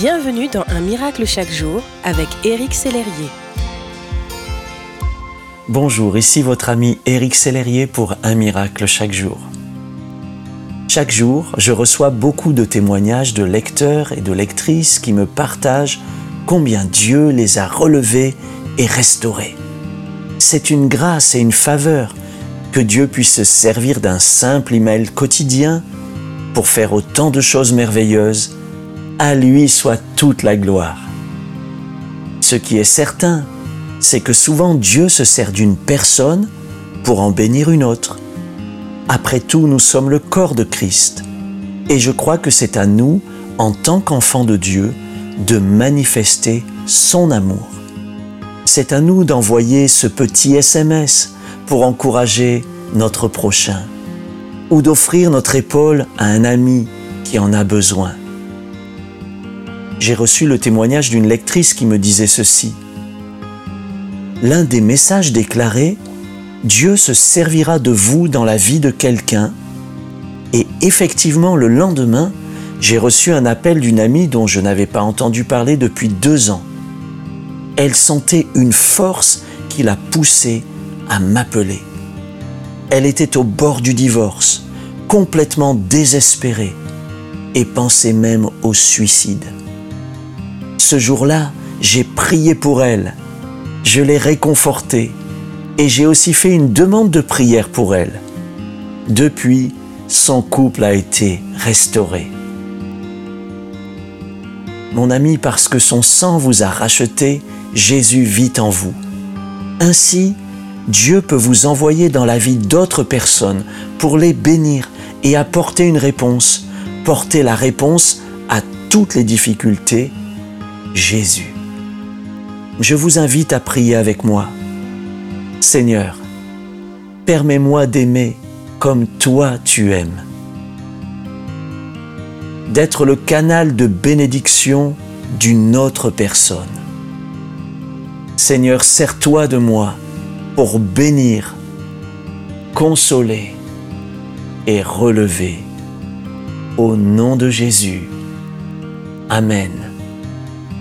Bienvenue dans Un miracle chaque jour avec Éric Sellerier. Bonjour, ici votre ami Éric Sellerier pour Un miracle chaque jour. Chaque jour, je reçois beaucoup de témoignages de lecteurs et de lectrices qui me partagent combien Dieu les a relevés et restaurés. C'est une grâce et une faveur que Dieu puisse se servir d'un simple email quotidien pour faire autant de choses merveilleuses. À lui soit toute la gloire. Ce qui est certain, c'est que souvent Dieu se sert d'une personne pour en bénir une autre. Après tout, nous sommes le corps de Christ. Et je crois que c'est à nous, en tant qu'enfants de Dieu, de manifester son amour. C'est à nous d'envoyer ce petit SMS pour encourager notre prochain ou d'offrir notre épaule à un ami qui en a besoin. J'ai reçu le témoignage d'une lectrice qui me disait ceci. L'un des messages déclarés, Dieu se servira de vous dans la vie de quelqu'un. Et effectivement, le lendemain, j'ai reçu un appel d'une amie dont je n'avais pas entendu parler depuis deux ans. Elle sentait une force qui l'a poussée à m'appeler. Elle était au bord du divorce, complètement désespérée et pensait même au suicide. Ce jour-là, j'ai prié pour elle, je l'ai réconfortée et j'ai aussi fait une demande de prière pour elle. Depuis, son couple a été restauré. Mon ami, parce que son sang vous a racheté, Jésus vit en vous. Ainsi, Dieu peut vous envoyer dans la vie d'autres personnes pour les bénir et apporter une réponse, porter la réponse à toutes les difficultés, Jésus. Je vous invite à prier avec moi. Seigneur, permets-moi d'aimer comme toi tu aimes, d'être le canal de bénédiction d'une autre personne. Seigneur, sers-toi de moi pour bénir, consoler et relever. Au nom de Jésus. Amen.